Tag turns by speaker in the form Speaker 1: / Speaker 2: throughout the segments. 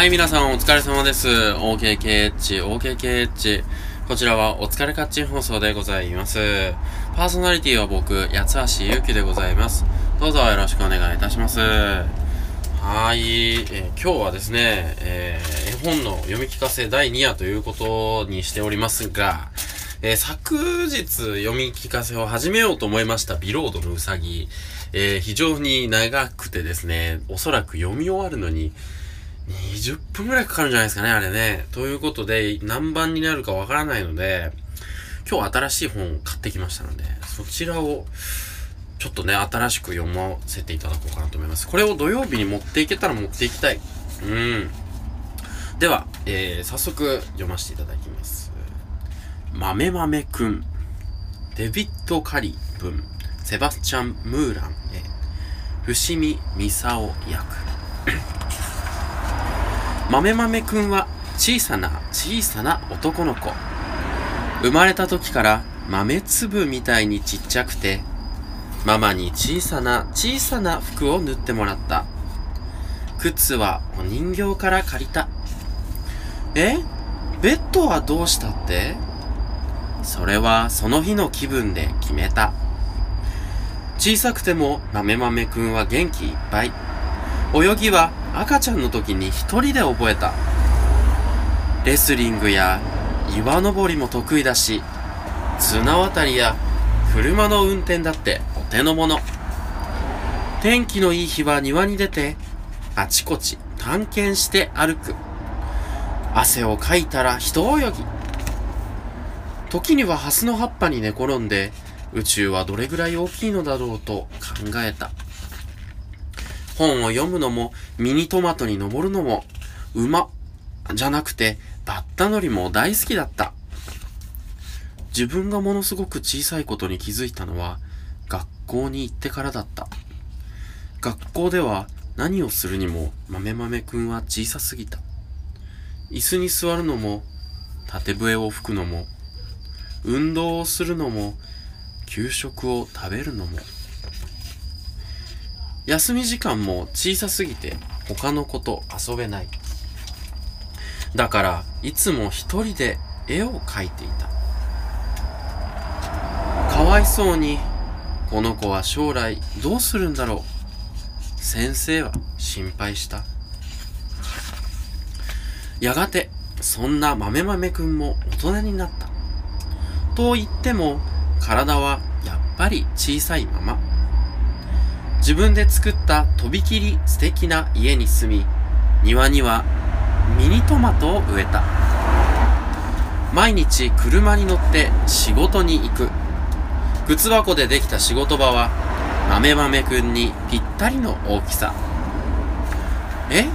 Speaker 1: はい、皆さんお疲れ様です。OKKH、OKKH。こちらはお疲れカッチン放送でございます。パーソナリティは僕、八橋ゆうきでございます。どうぞよろしくお願いいたします。はい、えー、今日はですね、えー、絵本の読み聞かせ第2夜ということにしておりますが、えー、昨日読み聞かせを始めようと思いましたビロードのうさぎ、え、非常に長くてですね、おそらく読み終わるのに20分くらいかかるんじゃないですかね、あれね。ということで、何番になるかわからないので、今日新しい本を買ってきましたので、そちらを、ちょっとね、新しく読ませていただこうかなと思います。これを土曜日に持っていけたら持っていきたい。うん。では、えー、早速読ませていただきます。豆豆くん。デビッド・カリ文。セバスチャン・ムーランへ。伏見ミサオ役。豆豆くんは小さな小さな男の子。生まれた時から豆粒みたいにちっちゃくて、ママに小さな小さな服を縫ってもらった。靴はお人形から借りた。え？ベッドはどうしたって？それはその日の気分で決めた。小さくても豆豆くんは元気いっぱい。泳ぎは赤ちゃんの時に一人で覚えた。レスリングや岩登りも得意だし、綱渡りや車の運転だってお手の物。天気のいい日は庭に出て、あちこち探検して歩く。汗をかいたら人泳ぎ。時にはハスの葉っぱに寝転んで、宇宙はどれぐらい大きいのだろうと考えた。本を読むのも、ミニトマトに登るのも、馬、じゃなくて、バッタ乗りも大好きだった。自分がものすごく小さいことに気づいたのは、学校に行ってからだった。学校では何をするにも豆豆くんは小さすぎた。椅子に座るのも、縦笛を吹くのも、運動をするのも、給食を食べるのも、休み時間も小さすぎて他の子と遊べない。だからいつも一人で絵を描いていた。かわいそうに、この子は将来どうするんだろう。先生は心配した。やがて、そんな豆豆くんも大人になった。と言っても、体はやっぱり小さいまま。自分で作ったとびきり素敵な家に住み、庭にはミニトマトを植えた。毎日車に乗って仕事に行く。靴箱でできた仕事場は、豆豆くんにぴったりの大きさ。え？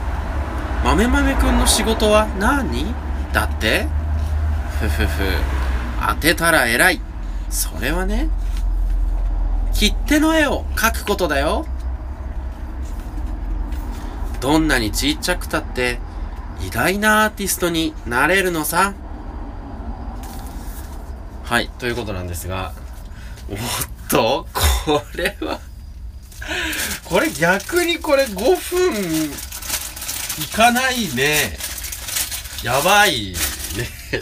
Speaker 1: 豆豆くんの仕事は何？だって？ふふふ。当てたら偉い。それはね、切手の絵を描くことだよ。どんなにちっちゃくたって偉大なアーティストになれるのさ。はい、ということなんですが、おっと、これはこれ逆にこれ5分いかないね。やばいね。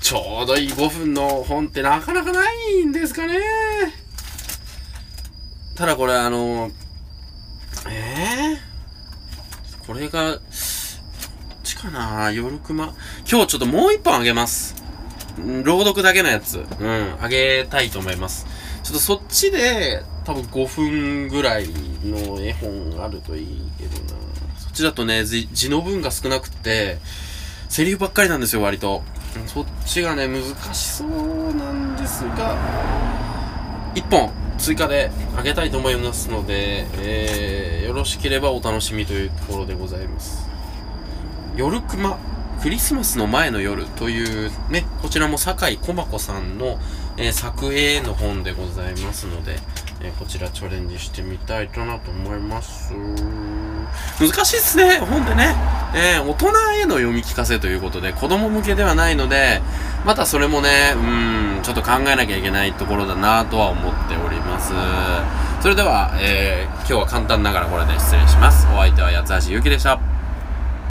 Speaker 1: ちょうどいい5分の本ってなかなかないんですかね。ただこれあの、えー、これが、こっちかな？夜熊？今日ちょっともう一本あげます。朗読だけのやつ。うん、あげたいと思います。ちょっとそっちで、多分5分ぐらいの絵本あるといいけどな。そっちだとね、字の文が少なくて、セリフばっかりなんですよ、割と。そっちがね、難しそうなんですが、1本追加であげたいと思いますので、えー、よろしければお楽しみというところでございます。夜熊クリスマスの前の夜というね、こちらも酒井駒子さんの、えー、作絵の本でございますので、えー、こちらチャレンジしてみたいかなと思います。難しいっすね、本でね。えー、大人への読み聞かせということで、子供向けではないので、またそれもね、うん、ちょっと考えなきゃいけないところだなとは思っております。それでは、えー、今日は簡単ながらこれで失礼します。お相手は八橋ゆうきでした。